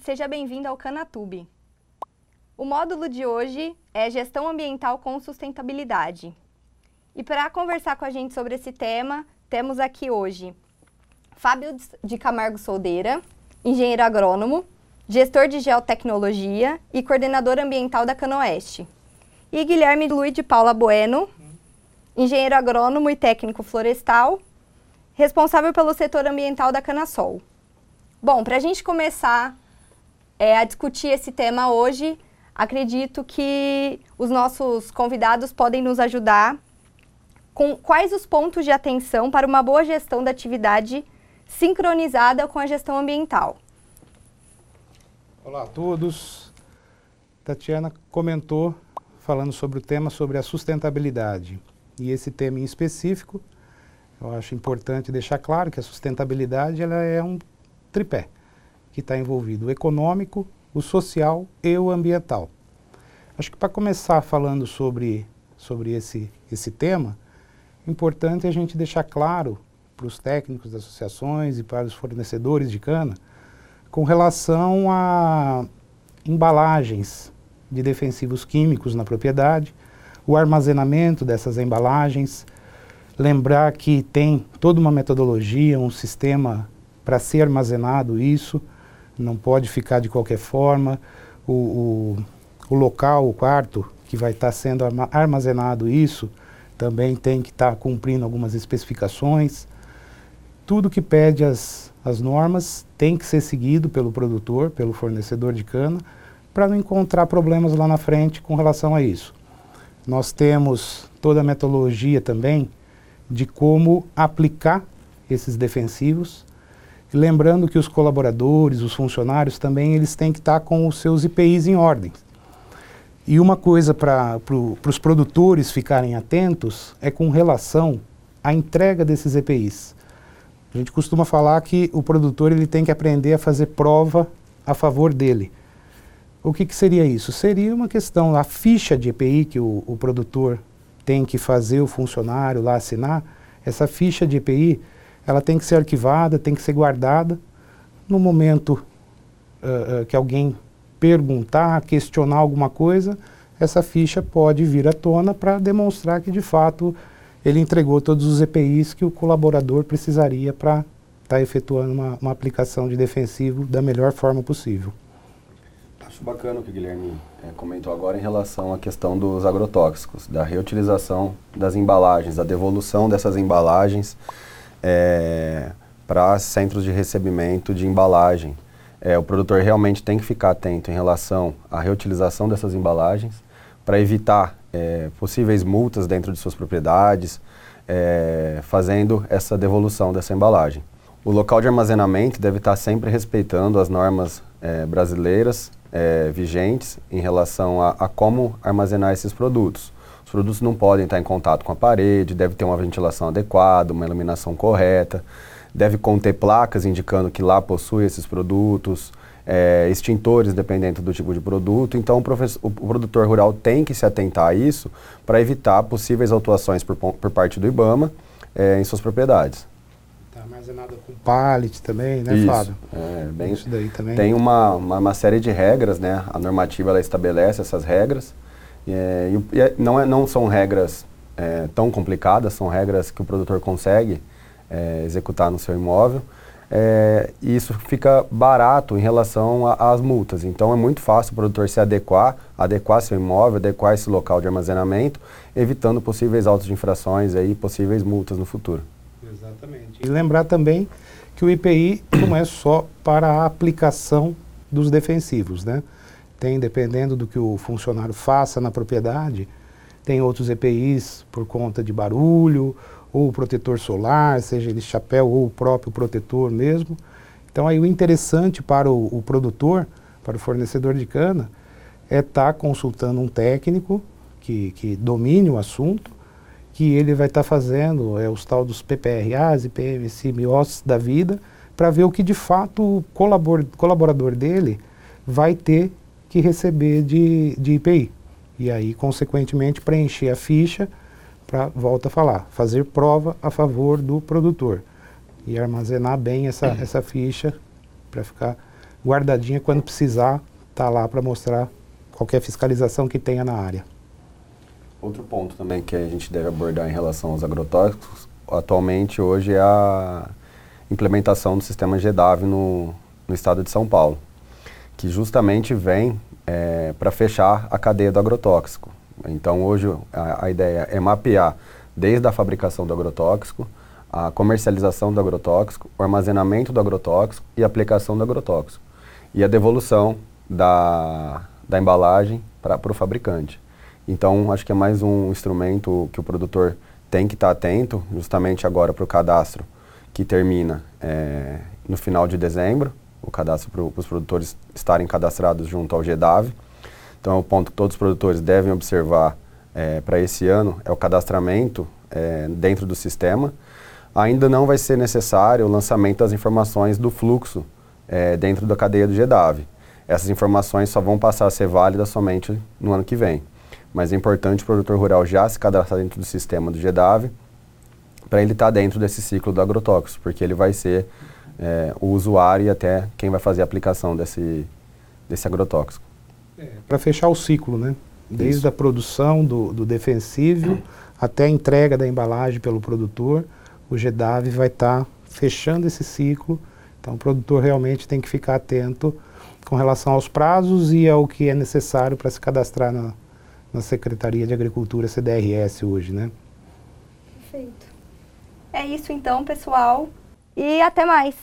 Seja bem-vindo ao Canatube. O módulo de hoje é Gestão Ambiental com Sustentabilidade. E para conversar com a gente sobre esse tema, temos aqui hoje Fábio de Camargo Soldeira, engenheiro agrônomo, gestor de geotecnologia e coordenador ambiental da Canoeste. E Guilherme Luiz de Paula Bueno, engenheiro agrônomo e técnico florestal, responsável pelo setor ambiental da Canasol. Bom, para a gente começar é, a discutir esse tema hoje, acredito que os nossos convidados podem nos ajudar com quais os pontos de atenção para uma boa gestão da atividade sincronizada com a gestão ambiental. Olá a todos. Tatiana comentou falando sobre o tema sobre a sustentabilidade. E esse tema em específico, eu acho importante deixar claro que a sustentabilidade ela é um tripé, que está envolvido o econômico, o social e o ambiental. Acho que para começar falando sobre, sobre esse, esse tema, é importante a gente deixar claro para os técnicos das associações e para os fornecedores de cana com relação a embalagens de defensivos químicos na propriedade, o armazenamento dessas embalagens, lembrar que tem toda uma metodologia, um sistema para ser armazenado isso, não pode ficar de qualquer forma. O, o, o local, o quarto que vai estar tá sendo armazenado isso, também tem que estar tá cumprindo algumas especificações. Tudo que pede as, as normas tem que ser seguido pelo produtor, pelo fornecedor de cana, para não encontrar problemas lá na frente com relação a isso. Nós temos toda a metodologia também de como aplicar esses defensivos lembrando que os colaboradores, os funcionários também, eles têm que estar com os seus IPIs em ordem. E uma coisa para pro, os produtores ficarem atentos é com relação à entrega desses EPIs. A gente costuma falar que o produtor ele tem que aprender a fazer prova a favor dele. O que, que seria isso? Seria uma questão, a ficha de EPI que o, o produtor tem que fazer o funcionário lá assinar, essa ficha de EPI, ela tem que ser arquivada, tem que ser guardada. No momento uh, uh, que alguém perguntar, questionar alguma coisa, essa ficha pode vir à tona para demonstrar que, de fato, ele entregou todos os EPIs que o colaborador precisaria para estar tá efetuando uma, uma, aplicação de defensivo da melhor forma possível. Acho bacana o que o Guilherme é, comentou agora em relação à questão dos agrotóxicos, da reutilização das embalagens, da devolução dessas embalagens é, para centros de recebimento de embalagem. É, o produtor realmente tem que ficar atento em relação à reutilização dessas embalagens para evitar é, possíveis multas dentro de suas propriedades, é, fazendo essa devolução dessa embalagem. O local de armazenamento deve estar sempre respeitando as normas é, brasileiras é, vigentes em relação a, a como armazenar esses produtos produtos não podem estar em contato com a parede, deve ter uma ventilação adequada, uma iluminação correta, deve conter placas indicando que lá possui esses produtos, é, extintores dependendo do tipo de produto. Então o, o, produtor rural tem que se atentar a isso para evitar possíveis autuações por, por parte do IBAMA é, em suas propriedades. Está armazenado com pallet também, né, isso, Fábio? É, bem, isso daí também. Tem uma, uma, uma, série de regras, né? A normativa ela estabelece essas regras. É, e, e, não, é, não são regras é, tão complicadas, são regras que o produtor consegue é, executar no seu imóvel. É, e isso fica barato em relação às multas. Então é muito fácil o produtor se adequar, adequar seu imóvel, adequar esse local de armazenamento, evitando possíveis autos de infrações e possíveis multas no futuro. Exatamente. E lembrar também que o IPI não é só para a aplicação dos defensivos, né? Tem, dependendo do que o funcionário faça na propriedade, tem outros EPIs por conta de barulho, ou protetor solar, seja ele chapéu ou o próprio protetor mesmo. Então aí o interessante para o, o produtor, para o fornecedor de cana, é estar tá consultando um técnico que, que domine o assunto, que ele vai estar tá fazendo é, os tal dos PPRAs, IPMs, CMOs da vida, para ver o que de fato o colabor, colaborador dele vai ter que receber de, de IPI. E aí, consequentemente, preencher a ficha para, volta a falar, fazer prova a favor do produtor. E armazenar bem essa, essa ficha para ficar guardadinha quando precisar, tá lá para mostrar qualquer fiscalização que tenha na área. Outro ponto também que a gente deve abordar em relação aos agrotóxicos, atualmente hoje é a implementação do sistema GEDAV no, no estado de São Paulo, que justamente vem é, para fechar a cadeia do agrotóxico. Então hoje a, a ideia é mapear desde a fabricação do agrotóxico, a comercialização do agrotóxico, o armazenamento do agrotóxico e a aplicação do agrotóxico. E a devolução da, da embalagem para o fabricante. Então, acho que é mais um instrumento que o produtor tem que estar tá atento, justamente agora para o cadastro, que termina é, no final de dezembro, o cadastro para os produtores estarem cadastrados junto ao GEDAV. Então, é o ponto que todos os produtores devem observar é, para esse ano é o cadastramento é, dentro do sistema. Ainda não vai ser necessário o lançamento das informações do fluxo é, dentro da cadeia do GEDAV. Essas informações só vão passar a ser válidas somente no ano que vem. Mas é importante o produtor rural já se cadastrar dentro do sistema do GEDAV para ele estar tá dentro desse ciclo do agrotóxico, porque ele vai ser é, o usuário e até quem vai fazer a aplicação desse, desse agrotóxico. É, para fechar o ciclo, né? Desde Isso. a produção do, do defensível até a entrega da embalagem pelo produtor, o GEDAV vai estar tá fechando esse ciclo. Então o produtor realmente tem que ficar atento com relação aos prazos e ao que é necessário para se cadastrar na, na Secretaria de Agricultura CDRS hoje, né? Perfeito. É isso então, pessoal. E até mais!